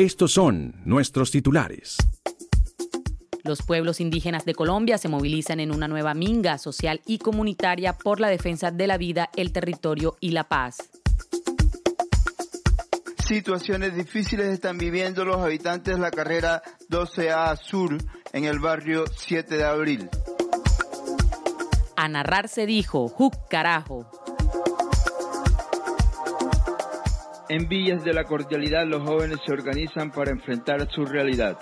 Estos son nuestros titulares. Los pueblos indígenas de Colombia se movilizan en una nueva minga social y comunitaria por la defensa de la vida, el territorio y la paz. Situaciones difíciles están viviendo los habitantes de la carrera 12A Sur en el barrio 7 de abril. A narrar se dijo, ¡Juc carajo! En Villas de la Cordialidad los jóvenes se organizan para enfrentar su realidad.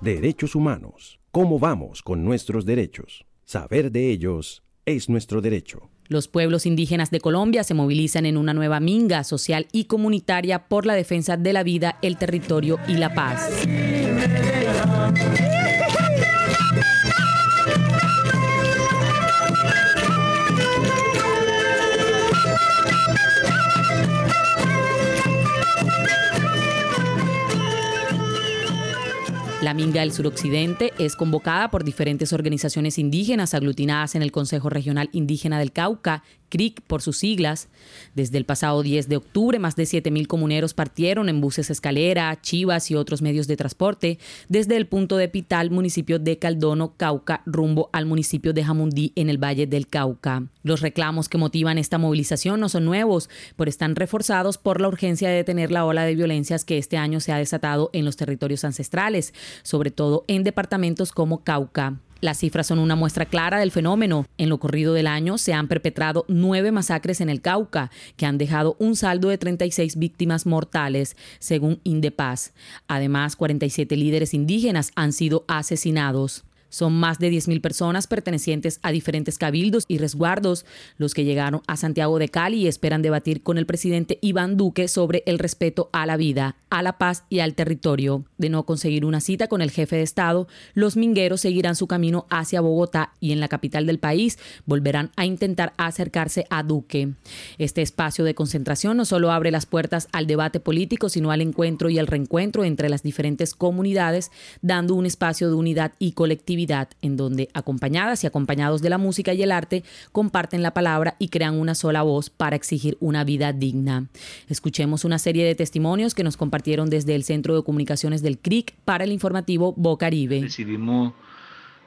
Derechos humanos. ¿Cómo vamos con nuestros derechos? Saber de ellos es nuestro derecho. Los pueblos indígenas de Colombia se movilizan en una nueva minga social y comunitaria por la defensa de la vida, el territorio y la paz. La Minga del Suroccidente es convocada por diferentes organizaciones indígenas aglutinadas en el Consejo Regional Indígena del Cauca CRIC por sus siglas. Desde el pasado 10 de octubre, más de 7.000 comuneros partieron en buses escalera, chivas y otros medios de transporte desde el punto de Pital, municipio de Caldono, Cauca, rumbo al municipio de Jamundí en el Valle del Cauca. Los reclamos que motivan esta movilización no son nuevos, pero están reforzados por la urgencia de detener la ola de violencias que este año se ha desatado en los territorios ancestrales, sobre todo en departamentos como Cauca. Las cifras son una muestra clara del fenómeno. En lo corrido del año se han perpetrado nueve masacres en el Cauca, que han dejado un saldo de 36 víctimas mortales, según Indepaz. Además, 47 líderes indígenas han sido asesinados. Son más de 10.000 personas pertenecientes a diferentes cabildos y resguardos los que llegaron a Santiago de Cali y esperan debatir con el presidente Iván Duque sobre el respeto a la vida, a la paz y al territorio. De no conseguir una cita con el jefe de Estado, los mingueros seguirán su camino hacia Bogotá y en la capital del país volverán a intentar acercarse a Duque. Este espacio de concentración no solo abre las puertas al debate político, sino al encuentro y al reencuentro entre las diferentes comunidades, dando un espacio de unidad y colectividad en donde, acompañadas y acompañados de la música y el arte, comparten la palabra y crean una sola voz para exigir una vida digna. Escuchemos una serie de testimonios que nos compartieron desde el Centro de Comunicaciones del CRIC para el informativo Bocaribe. Decidimos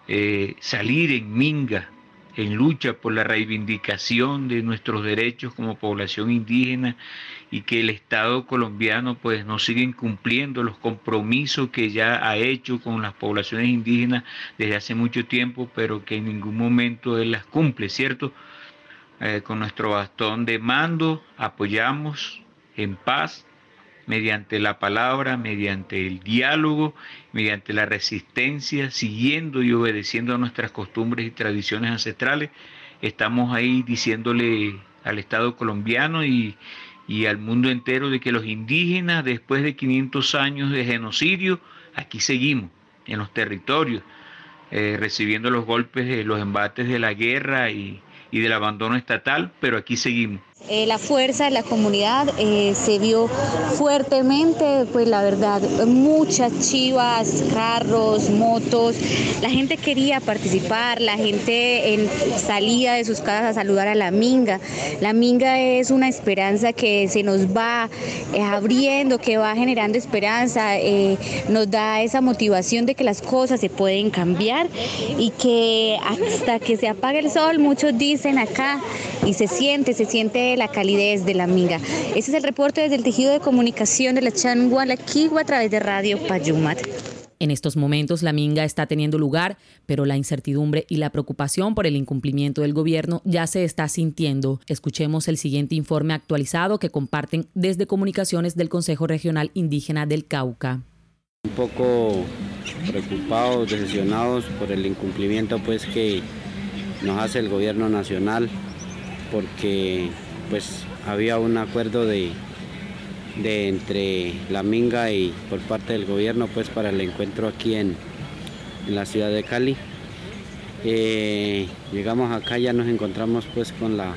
eh, salir en Minga en lucha por la reivindicación de nuestros derechos como población indígena y que el Estado colombiano pues no sigue incumpliendo los compromisos que ya ha hecho con las poblaciones indígenas desde hace mucho tiempo, pero que en ningún momento él las cumple, ¿cierto? Eh, con nuestro bastón de mando apoyamos en paz mediante la palabra, mediante el diálogo, mediante la resistencia, siguiendo y obedeciendo a nuestras costumbres y tradiciones ancestrales. Estamos ahí diciéndole al Estado colombiano y, al mundo entero de que los indígenas, después de 500 años de genocidio, aquí seguimos, en los territorios, eh, recibiendo los golpes de los embates de la guerra y, y del abandono estatal, pero aquí seguimos. Eh, la fuerza de la comunidad eh, se vio fuertemente, pues la verdad, muchas chivas, carros, motos, la gente quería participar, la gente salía de sus casas a saludar a la minga. La minga es una esperanza que se nos va eh, abriendo, que va generando esperanza, nos da esa motivación de que las cosas se pueden cambiar y que hasta que se apague el sol, muchos dicen acá, y se siente, se siente la calidez de la amiga. Ese es el reporte desde el tejido de comunicación de la Changualaquigua a través de Radio Payumat. En estos momentos la minga está teniendo lugar, pero la incertidumbre y la preocupación por el incumplimiento del gobierno ya se está sintiendo. Escuchemos el siguiente informe actualizado que comparten desde comunicaciones del Consejo Regional Indígena del Cauca. Un poco preocupados, decepcionados por el incumplimiento pues que nos hace el gobierno nacional porque pues había un acuerdo de, de entre la Minga y por parte del gobierno pues para el encuentro aquí en, la ciudad de Cali. Eh, llegamos acá ya nos encontramos pues con la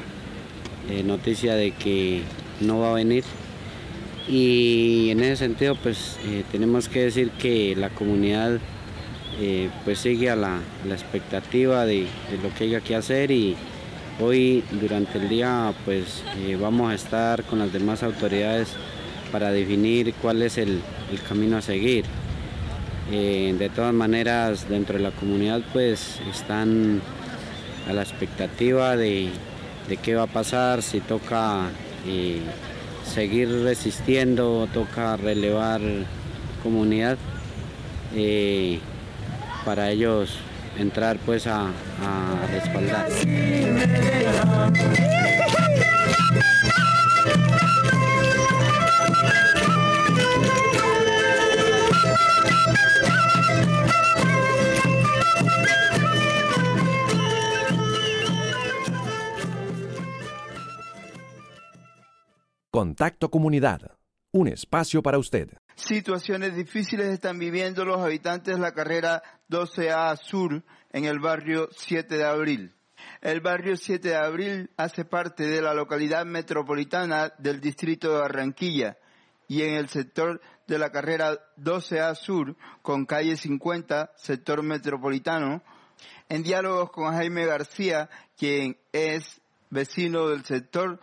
eh, noticia de que no va a venir y en ese sentido pues eh, tenemos que decir que la comunidad pues sigue a la, expectativa de, de, lo que haya que hacer y Hoy durante el día pues eh, vamos a estar con las demás autoridades para definir cuál es el, camino a seguir. Eh, de todas maneras dentro de la comunidad pues están a la expectativa de, qué va a pasar, si toca eh, seguir resistiendo, toca relevar comunidad. para ellos entrar pues a, respaldar. Contacto Comunidad, un espacio para usted. Situaciones difíciles están viviendo los habitantes de la carrera 12A Sur en el barrio 7 de Abril. El barrio 7 de Abril hace parte de la localidad metropolitana del distrito de Barranquilla y en el sector de la carrera 12A Sur, con calle 50, sector metropolitano, en diálogos con Jaime García, quien es vecino del sector,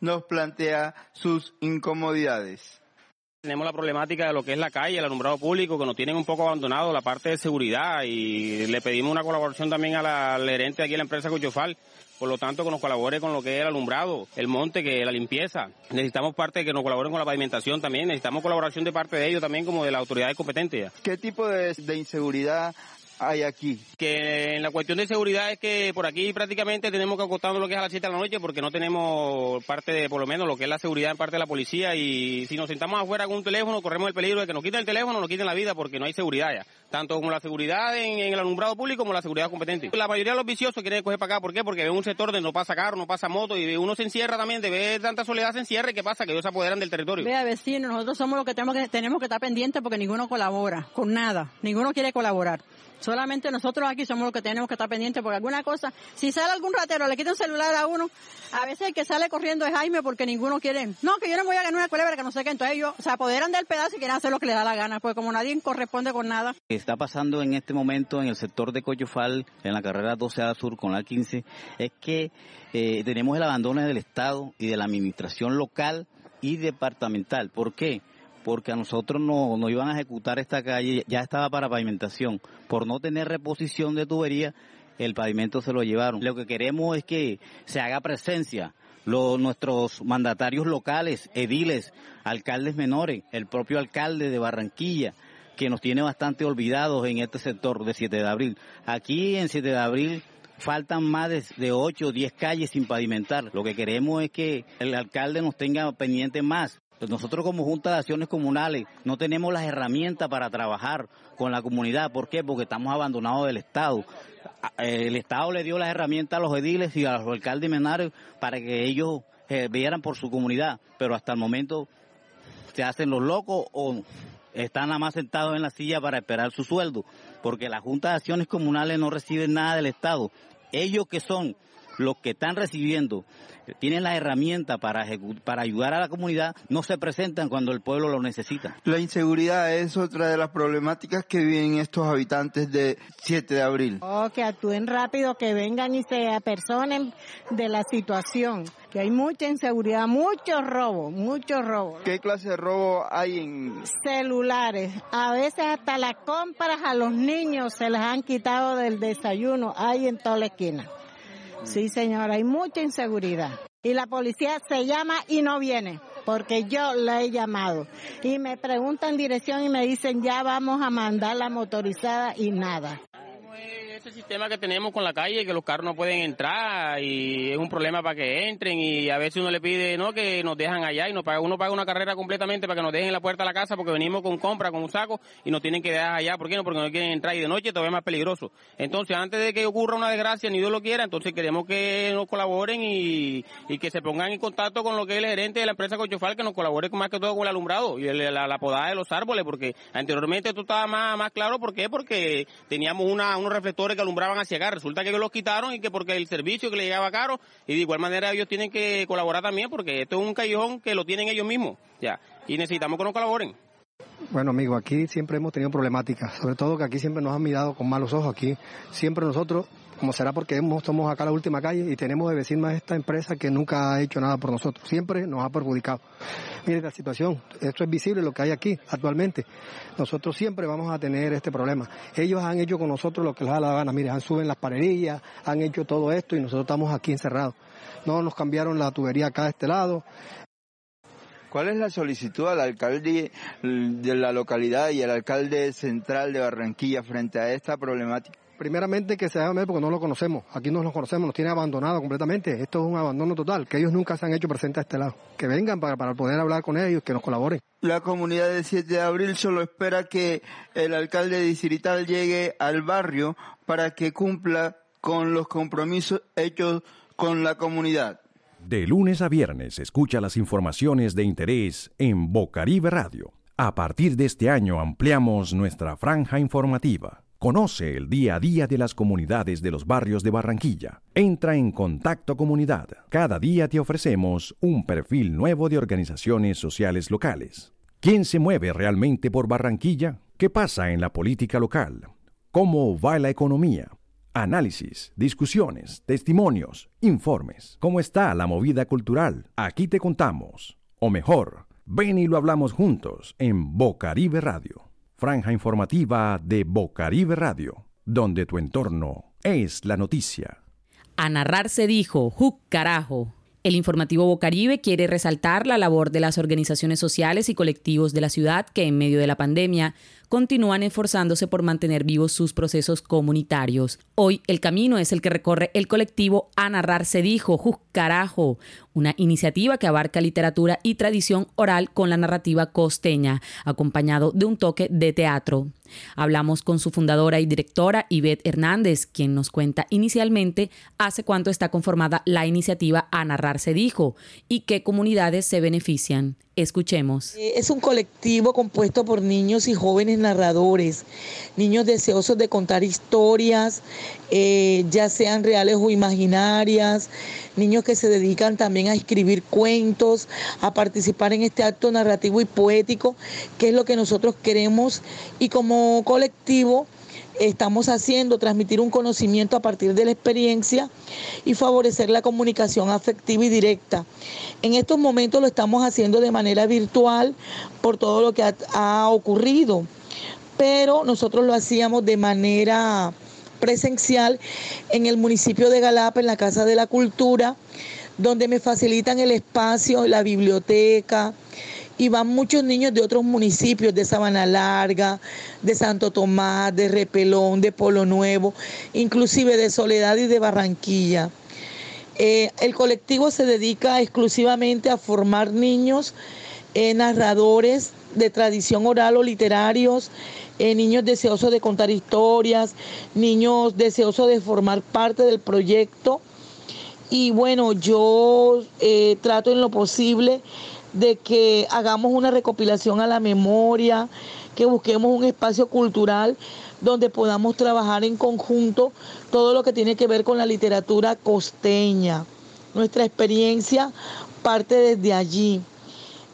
nos plantea sus incomodidades. Tenemos la problemática de lo que es la calle, el alumbrado público, que nos tienen un poco abandonado la parte de seguridad y le pedimos una colaboración también a la, al gerente aquí de la empresa Cuchofal, por lo tanto que nos colabore con lo que es el alumbrado, el monte, que la limpieza. Necesitamos parte que nos colaboren con la pavimentación también, necesitamos colaboración de parte de ellos también como de las autoridades competentes. ¿Qué tipo de inseguridad hay aquí? Que en la cuestión de seguridad es que por aquí prácticamente tenemos que acostarnos lo que es a las 7 de la noche porque no tenemos parte de, por lo menos, lo que es la seguridad en parte de la policía y si nos sentamos afuera con un teléfono corremos el peligro de que nos quiten el teléfono, nos quiten la vida porque no hay seguridad ya. Tanto como la seguridad en, el alumbrado público como la seguridad competente. La mayoría de los viciosos quieren coger para acá. ¿Por qué? Porque ve un sector donde no pasa carro, no pasa moto y uno se encierra también, de ver tanta soledad se encierra y ¿qué pasa? Que ellos se apoderan del territorio. Vea, vecino, nosotros somos los que tenemos que, tenemos que estar pendientes porque ninguno colabora con nada. Ninguno quiere colaborar. Solamente nosotros aquí somos los que tenemos que estar pendientes porque alguna cosa, si sale algún ratero, le quita un celular a uno, a veces el que sale corriendo es Jaime porque ninguno quiere, no, que yo no voy a ganar una culebra, que no sé qué, entonces ellos se apoderan del pedazo y quieren hacer lo que les da la gana, pues como nadie corresponde con nada. Está pasando en este momento en el sector de Coyofal, en la carrera 12A Sur con la 15, es que eh, tenemos el abandono del Estado y de la administración local y departamental. ¿Por qué? porque a nosotros no, nos iban a ejecutar esta calle, ya estaba para pavimentación. Por no tener reposición de tubería, el pavimento se lo llevaron. Lo que queremos es que se haga presencia. nuestros mandatarios locales, ediles, alcaldes menores, el propio alcalde de Barranquilla, que nos tiene bastante olvidados en este sector de 7 de abril. Aquí en 7 de abril faltan más de, 8 o 10 calles sin pavimentar. Lo que queremos es que el alcalde nos tenga pendiente más. Pues nosotros como Junta de Acciones Comunales no tenemos las herramientas para trabajar con la comunidad. ¿Por qué? Porque estamos abandonados del Estado. El Estado le dio las herramientas a los ediles y a los alcaldes menores para que ellos eh, vieran por su comunidad, pero hasta el momento se hacen los locos o están nada más sentados en la silla para esperar su sueldo, porque la Junta de Acciones Comunales no reciben nada del Estado. Ellos que son los que están recibiendo tienen la herramienta para, para ayudar a la comunidad, no se presentan cuando el pueblo lo necesita. La inseguridad es otra de las problemáticas que viven estos habitantes de 7 de abril. Oh, que actúen rápido, que vengan y se apersonen de la situación, que hay mucha inseguridad, mucho robo, mucho robo. ¿Qué clase de robo hay en...? Celulares, a veces hasta las compras a los niños se las han quitado del desayuno, hay en toda la esquina. Sí, señora, hay mucha inseguridad. Y la policía se llama y no viene, porque yo la he llamado. Y me preguntan dirección y me dicen, ya vamos a mandar la motorizada y nada ese sistema que tenemos con la calle, que los carros no pueden entrar y es un problema para que entren y a veces uno le pide no que nos dejan allá y nos paga, uno paga una carrera completamente para que nos dejen la puerta de la casa porque venimos con compra, con un saco y nos tienen que dejar allá. ¿Por qué no? Porque no quieren entrar y de noche todavía es más peligroso. Entonces, antes de que ocurra una desgracia, ni Dios lo quiera, entonces queremos que nos colaboren y, que se pongan en contacto con lo que es el gerente de la empresa Cochofal, que nos colabore más que todo con el alumbrado y la, la, podada de los árboles, porque anteriormente esto estaba más, más claro. ¿Por qué? Porque teníamos una, unos reflectores que alumbraban hacia acá. Resulta que los quitaron y que porque el servicio que le llegaba caro y de igual manera ellos tienen que colaborar también porque esto es un callejón que lo tienen ellos mismos. Ya. Y necesitamos que nos colaboren. Bueno, amigo, aquí siempre hemos tenido problemáticas, sobre todo que aquí siempre nos han mirado con malos ojos. Aquí siempre nosotros como será porque somos acá la última calle y tenemos de vecino a esta empresa que nunca ha hecho nada por nosotros, siempre nos ha perjudicado. Mire la situación, esto es visible lo que hay aquí actualmente. Nosotros siempre vamos a tener este problema. Ellos han hecho con nosotros lo que les da la gana, mire, han suben las paredillas, han hecho todo esto y nosotros estamos aquí encerrados. No nos cambiaron la tubería acá de este lado, ¿Cuál es la solicitud al alcalde de la localidad y al alcalde central de Barranquilla frente a esta problemática? Primeramente que se haga porque no lo conocemos. Aquí no lo conocemos, nos tiene abandonado completamente. Esto es un abandono total, que ellos nunca se han hecho presentes a este lado. Que vengan para, para poder hablar con ellos, que nos colaboren. La comunidad del 7 de abril solo espera que el alcalde distrital llegue al barrio para que cumpla con los compromisos hechos con la comunidad. De lunes a viernes escucha las informaciones de interés en Bocaribe Radio. A partir de este año ampliamos nuestra franja informativa. Conoce el día a día de las comunidades de los barrios de Barranquilla. Entra en Contacto Comunidad. Cada día te ofrecemos un perfil nuevo de organizaciones sociales locales. ¿Quién se mueve realmente por Barranquilla? ¿Qué pasa en la política local? ¿Cómo va la economía? Análisis, discusiones, testimonios, informes. ¿Cómo está la movida cultural? Aquí te contamos. O mejor, ven y lo hablamos juntos en Bocaribe Radio franja informativa de Bocaribe Radio, donde tu entorno es la noticia. A narrar se dijo, ¡Juc carajo! El informativo Bocaribe quiere resaltar la labor de las organizaciones sociales y colectivos de la ciudad que en medio de la pandemia continúan esforzándose por mantener vivos sus procesos comunitarios. Hoy el camino es el que recorre el colectivo A Narrar se dijo, ¡Juc carajo! Una iniciativa que abarca literatura y tradición oral con la narrativa costeña, acompañado de un toque de teatro. Hablamos con su fundadora y directora, Ivette Hernández, quien nos cuenta inicialmente hace cuánto está conformada la iniciativa A Narrar se dijo y qué comunidades se benefician. Escuchemos. Eh, es un colectivo compuesto por niños y jóvenes narradores, niños deseosos de contar historias, eh, ya sean reales o imaginarias, niños que se dedican también a escribir cuentos, a participar en este acto narrativo y poético, que es lo que nosotros queremos y como colectivo estamos haciendo, transmitir un conocimiento a partir de la experiencia y favorecer la comunicación afectiva y directa. En estos momentos lo estamos haciendo de manera virtual por todo lo que ha, ocurrido, pero nosotros lo hacíamos de manera presencial en el municipio de Galapa, en la Casa de la Cultura, donde me facilitan el espacio, la biblioteca, y van muchos niños de otros municipios, de Sabana Larga, de Santo Tomás, de Repelón, de Polo Nuevo, inclusive de Soledad y de Barranquilla. Eh, el colectivo se dedica exclusivamente a formar niños eh, narradores de tradición oral o literarios, eh, niños deseosos de contar historias, niños deseosos de formar parte del proyecto. Y bueno, yo trato en lo posible de que hagamos una recopilación a la memoria, que busquemos un espacio cultural donde podamos trabajar en conjunto todo lo que tiene que ver con la literatura costeña. Nuestra experiencia parte desde allí.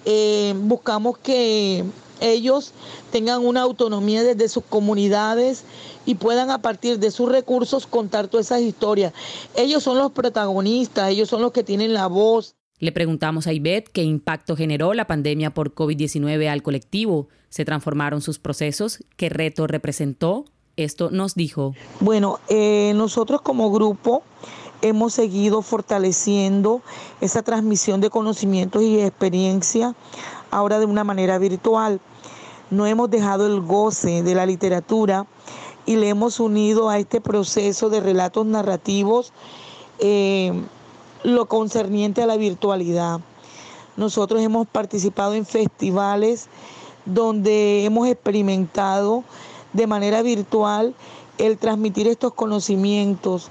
Eh, buscamos que ellos tengan una autonomía desde sus comunidades y puedan a partir de sus recursos contar todas esas historias. Ellos son los protagonistas, ellos son los que tienen la voz. Le preguntamos a Ivette qué impacto generó la pandemia por COVID-19 al colectivo. ¿Se transformaron sus procesos? ¿Qué reto representó? Esto nos dijo. Bueno, eh, nosotros como grupo hemos seguido fortaleciendo esa transmisión de conocimientos y experiencia ahora de una manera virtual. No hemos dejado el goce de la literatura y le hemos unido a este proceso de relatos narrativos. Eh, lo concerniente a la virtualidad. Nosotros hemos participado en festivales donde hemos experimentado de manera virtual el transmitir estos conocimientos.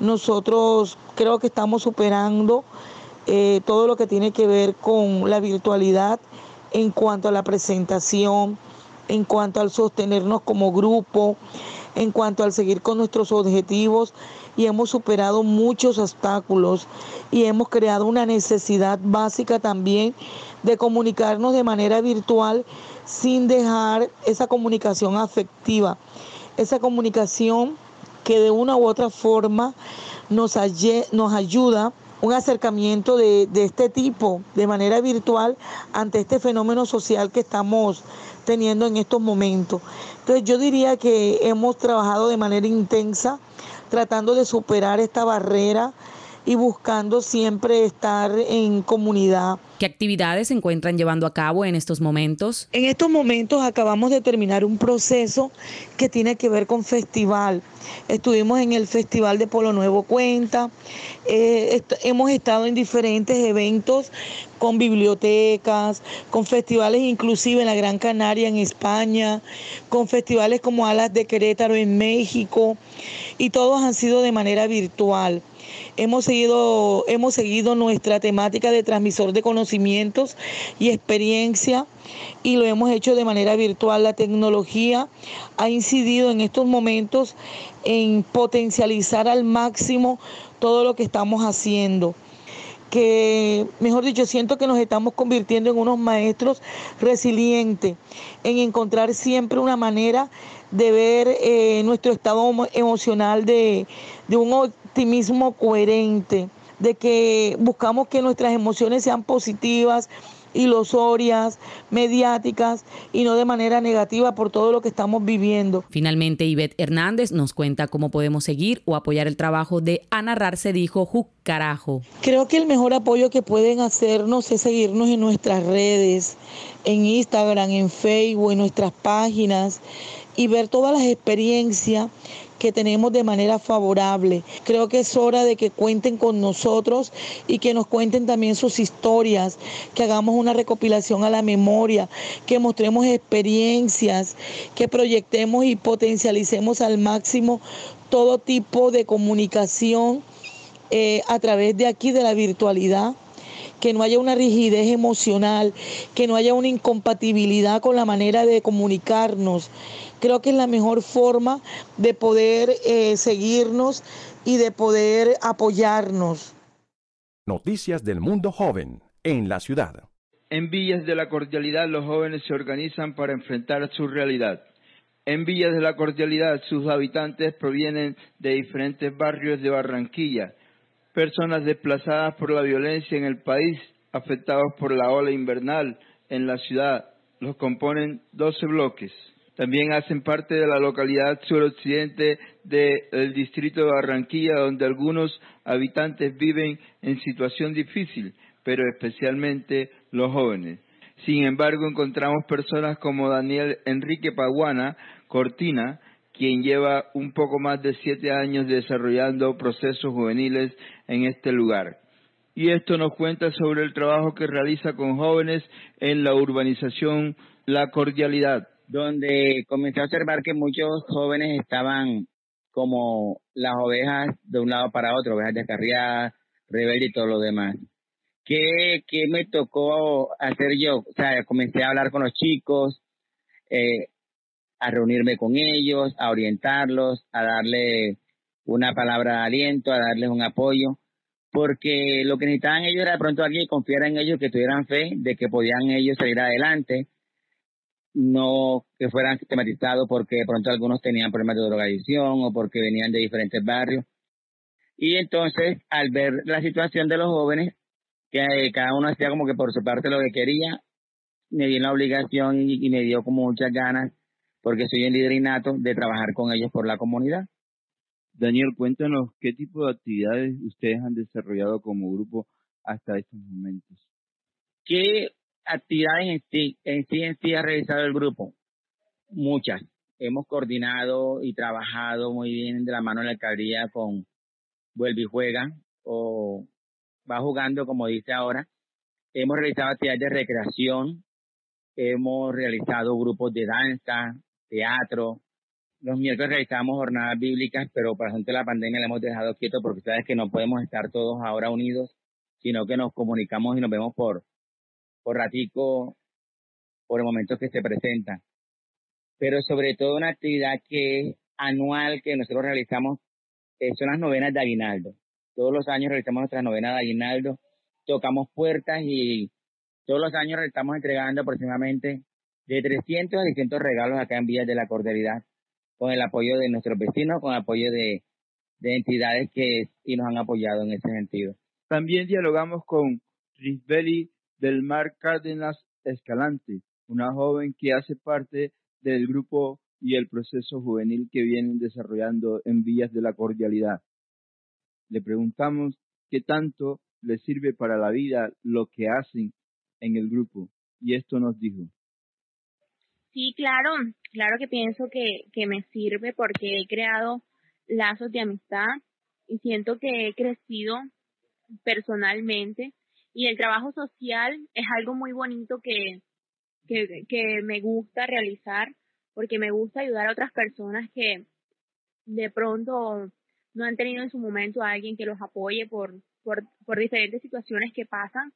Nosotros creo que estamos superando eh, todo lo que tiene que ver con la virtualidad en cuanto a la presentación, en cuanto al sostenernos como grupo, en cuanto al seguir con nuestros objetivos y hemos superado muchos obstáculos y hemos creado una necesidad básica también de comunicarnos de manera virtual sin dejar esa comunicación afectiva, esa comunicación que de una u otra forma nos, nos ayuda un acercamiento de, de, este tipo de manera virtual ante este fenómeno social que estamos teniendo en estos momentos. Entonces yo diría que hemos trabajado de manera intensa tratando de superar esta barrera y buscando siempre estar en comunidad. ¿Qué actividades se encuentran llevando a cabo en estos momentos? En estos momentos acabamos de terminar un proceso que tiene que ver con festival. Estuvimos en el Festival de Polo Nuevo Cuenta, eh, hemos estado en diferentes eventos con bibliotecas, con festivales inclusive en la Gran Canaria en España, con festivales como Alas de Querétaro en México y todos han sido de manera virtual. Hemos seguido, hemos seguido nuestra temática de transmisor de conocimientos y experiencia y lo hemos hecho de manera virtual. La tecnología ha incidido en estos momentos en potencializar al máximo todo lo que estamos haciendo que, mejor dicho, siento que nos estamos convirtiendo en unos maestros resilientes, en encontrar siempre una manera de ver eh, nuestro estado emocional de, de un optimismo coherente, de que buscamos que nuestras emociones sean positivas, ilusorias, mediáticas y no de manera negativa por todo lo que estamos viviendo. Finalmente, Ivette Hernández nos cuenta cómo podemos seguir o apoyar el trabajo de A Narrar se dijo Carajo. Creo que el mejor apoyo que pueden hacernos es seguirnos en nuestras redes, en Instagram, en Facebook, en nuestras páginas y ver todas las experiencias que tenemos de manera favorable. Creo que es hora de que cuenten con nosotros y que nos cuenten también sus historias, que hagamos una recopilación a la memoria, que mostremos experiencias, que proyectemos y potencialicemos al máximo todo tipo de comunicación eh, a través de aquí de la virtualidad que no haya una rigidez emocional, que no haya una incompatibilidad con la manera de comunicarnos, creo que es la mejor forma de poder eh, seguirnos y de poder apoyarnos. Noticias del mundo joven en la ciudad. En Villas de la Cordialidad los jóvenes se organizan para enfrentar su realidad. En Villas de la Cordialidad sus habitantes provienen de diferentes barrios de Barranquilla, personas desplazadas por la violencia en el país, afectados por la ola invernal en la ciudad. Los componen 12 bloques. También hacen parte de la localidad suroccidente del distrito de Barranquilla, donde algunos habitantes viven en situación difícil, pero especialmente los jóvenes. Sin embargo, encontramos personas como Daniel Enrique Paguana Cortina, quien lleva un poco más de siete años desarrollando procesos juveniles en este lugar. Y esto nos cuenta sobre el trabajo que realiza con jóvenes en la urbanización La Cordialidad donde comencé a observar que muchos jóvenes estaban como las ovejas de un lado para otro, ovejas descarriadas, rebeldes y todo lo demás. ¿Qué, ¿Qué me tocó hacer yo? O sea, comencé a hablar con los chicos, eh, a reunirme con ellos, a orientarlos, a darle una palabra de aliento, a darles un apoyo, porque lo que necesitaban ellos era de pronto alguien que confiara en ellos, que tuvieran fe de que podían ellos salir adelante, no que fueran sistematizados porque de pronto algunos tenían problemas de drogadicción o porque venían de diferentes barrios. Y entonces, al ver la situación de los jóvenes, que cada uno hacía como que por su parte lo que quería, me dio la obligación y, me dio como muchas ganas, porque soy el líder innato, de trabajar con ellos por la comunidad. Daniel, cuéntanos qué tipo de actividades ustedes han desarrollado como grupo hasta estos momentos. ¿Qué actividades en sí, en sí, en sí ha realizado el grupo? Muchas. Hemos coordinado y trabajado muy bien de la mano de la alcaldía con Vuelve y Juega o Va Jugando, como dice ahora. Hemos realizado actividades de recreación, hemos realizado grupos de danza, teatro. Los miércoles realizamos jornadas bíblicas, pero para de la pandemia la hemos dejado quieto porque sabes que no podemos estar todos ahora unidos, sino que nos comunicamos y nos vemos por, por ratico, por el momento que se presentan. Pero sobre todo una actividad que es anual que nosotros realizamos eh, son las novenas de Aguinaldo. Todos los años realizamos nuestras novenas de Aguinaldo, tocamos puertas y todos los años estamos entregando aproximadamente de 300 a 600 regalos acá en Villas de la Cordialidad, con el apoyo de nuestros vecinos, con el apoyo de, entidades que y nos han apoyado en ese sentido. También dialogamos con Risbeli del Mar Cárdenas Escalante, una joven que hace parte del grupo y el proceso juvenil que vienen desarrollando en Villas de la Cordialidad. Le preguntamos qué tanto le sirve para la vida lo que hacen en el grupo y esto nos dijo. Sí, claro, claro que pienso que, que me sirve porque he creado lazos de amistad y siento que he crecido personalmente y el trabajo social es algo muy bonito que, que, que me gusta realizar porque me gusta ayudar a otras personas que de pronto no han tenido en su momento a alguien que los apoye por, por, por diferentes situaciones que pasan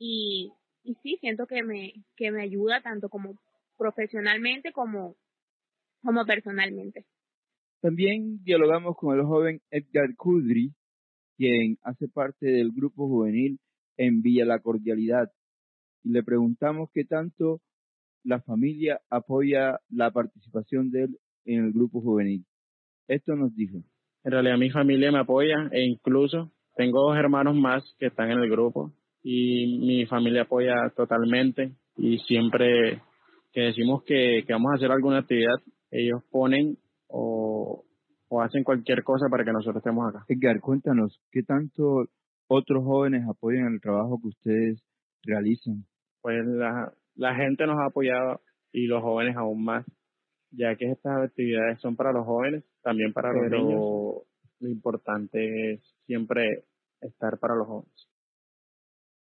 y, y sí, siento que me, que me ayuda tanto como profesionalmente como, como personalmente. También dialogamos con el joven Edgar Kudri, quien hace parte del grupo juvenil en Villa La Cordialidad, y le preguntamos qué tanto la familia apoya la participación de él en el grupo juvenil. Esto nos dijo. En realidad mi familia me apoya e incluso tengo dos hermanos más que están en el grupo y mi familia apoya totalmente y siempre que decimos que, vamos a hacer alguna actividad, ellos ponen o, hacen cualquier cosa para que nosotros estemos acá. Edgar, cuéntanos, ¿qué tanto otros jóvenes apoyan el trabajo que ustedes realizan? Pues la, la gente nos ha apoyado y los jóvenes aún más, ya que estas actividades son para los jóvenes, también para los niños. Lo importante es siempre estar para los jóvenes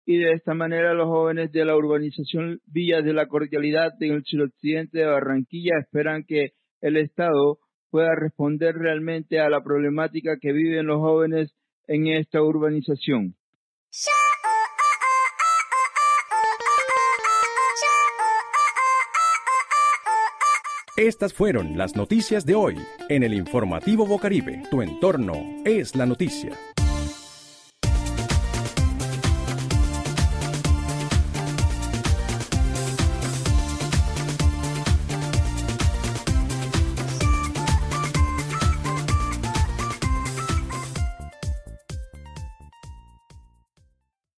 y de esta manera los jóvenes de la urbanización Villas de la Cordialidad en el suroccidente de Barranquilla esperan que el Estado pueda responder realmente a la problemática que viven los jóvenes en esta urbanización. Estas fueron las noticias de hoy en el informativo Bocaribe. Tu entorno es la noticia.